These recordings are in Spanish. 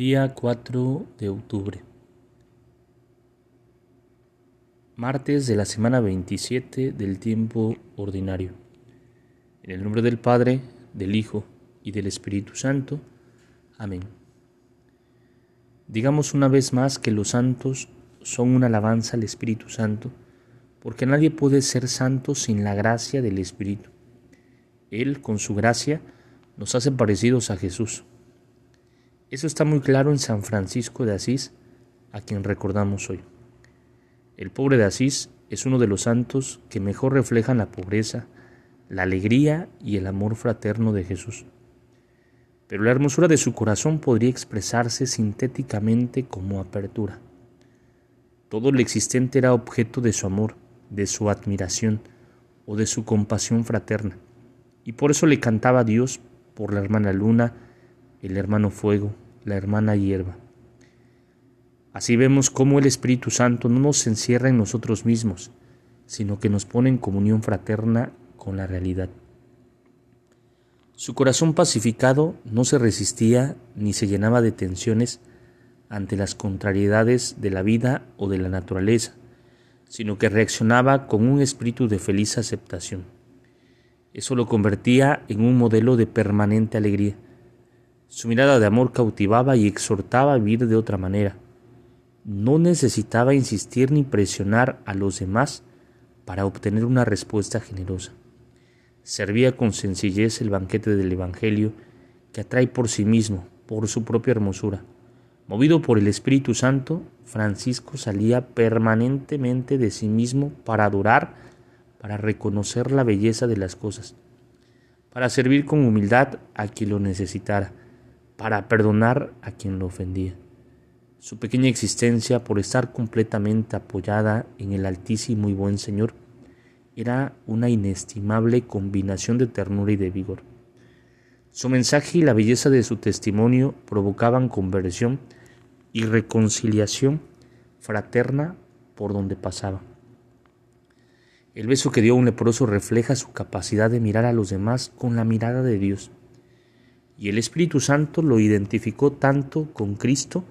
Día 4 de octubre. Martes de la semana 27 del tiempo ordinario. En el nombre del Padre, del Hijo y del Espíritu Santo. Amén. Digamos una vez más que los santos son una alabanza al Espíritu Santo, porque nadie puede ser santo sin la gracia del Espíritu. Él, con su gracia, nos hace parecidos a Jesús. Eso está muy claro en San Francisco de Asís, a quien recordamos hoy. El pobre de Asís es uno de los santos que mejor reflejan la pobreza, la alegría y el amor fraterno de Jesús. Pero la hermosura de su corazón podría expresarse sintéticamente como apertura. Todo lo existente era objeto de su amor, de su admiración o de su compasión fraterna, y por eso le cantaba Dios por la hermana luna, el hermano fuego, la hermana hierba. Así vemos cómo el Espíritu Santo no nos encierra en nosotros mismos, sino que nos pone en comunión fraterna con la realidad. Su corazón pacificado no se resistía ni se llenaba de tensiones ante las contrariedades de la vida o de la naturaleza, sino que reaccionaba con un espíritu de feliz aceptación. Eso lo convertía en un modelo de permanente alegría. Su mirada de amor cautivaba y exhortaba a vivir de otra manera. No necesitaba insistir ni presionar a los demás para obtener una respuesta generosa. Servía con sencillez el banquete del Evangelio que atrae por sí mismo, por su propia hermosura. Movido por el Espíritu Santo, Francisco salía permanentemente de sí mismo para adorar para reconocer la belleza de las cosas, para servir con humildad a quien lo necesitara, para perdonar a quien lo ofendía. Su pequeña existencia, por estar completamente apoyada en el Altísimo y Buen Señor, era una inestimable combinación de ternura y de vigor. Su mensaje y la belleza de su testimonio provocaban conversión y reconciliación fraterna por donde pasaba. El beso que dio un leproso refleja su capacidad de mirar a los demás con la mirada de Dios. Y el Espíritu Santo lo identificó tanto con Cristo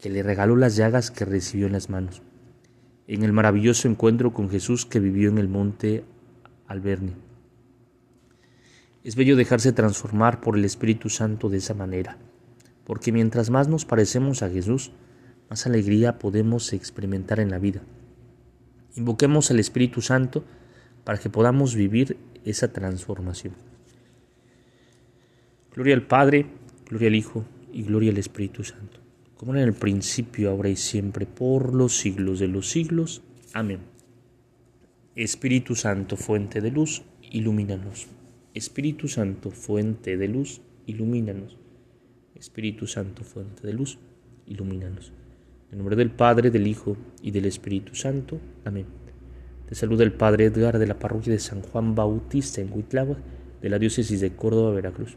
que le regaló las llagas que recibió en las manos, en el maravilloso encuentro con Jesús que vivió en el monte Alberni. Es bello dejarse transformar por el Espíritu Santo de esa manera, porque mientras más nos parecemos a Jesús, más alegría podemos experimentar en la vida. Invoquemos al Espíritu Santo para que podamos vivir esa transformación. Gloria al Padre, gloria al Hijo y gloria al Espíritu Santo, como en el principio, ahora y siempre, por los siglos de los siglos. Amén. Espíritu Santo, fuente de luz, ilumínanos. Espíritu Santo, fuente de luz, ilumínanos. Espíritu Santo, fuente de luz, ilumínanos. En nombre del Padre, del Hijo y del Espíritu Santo. Amén. Te saluda el Padre Edgar de la parroquia de San Juan Bautista en Huitlagua, de la diócesis de Córdoba, Veracruz.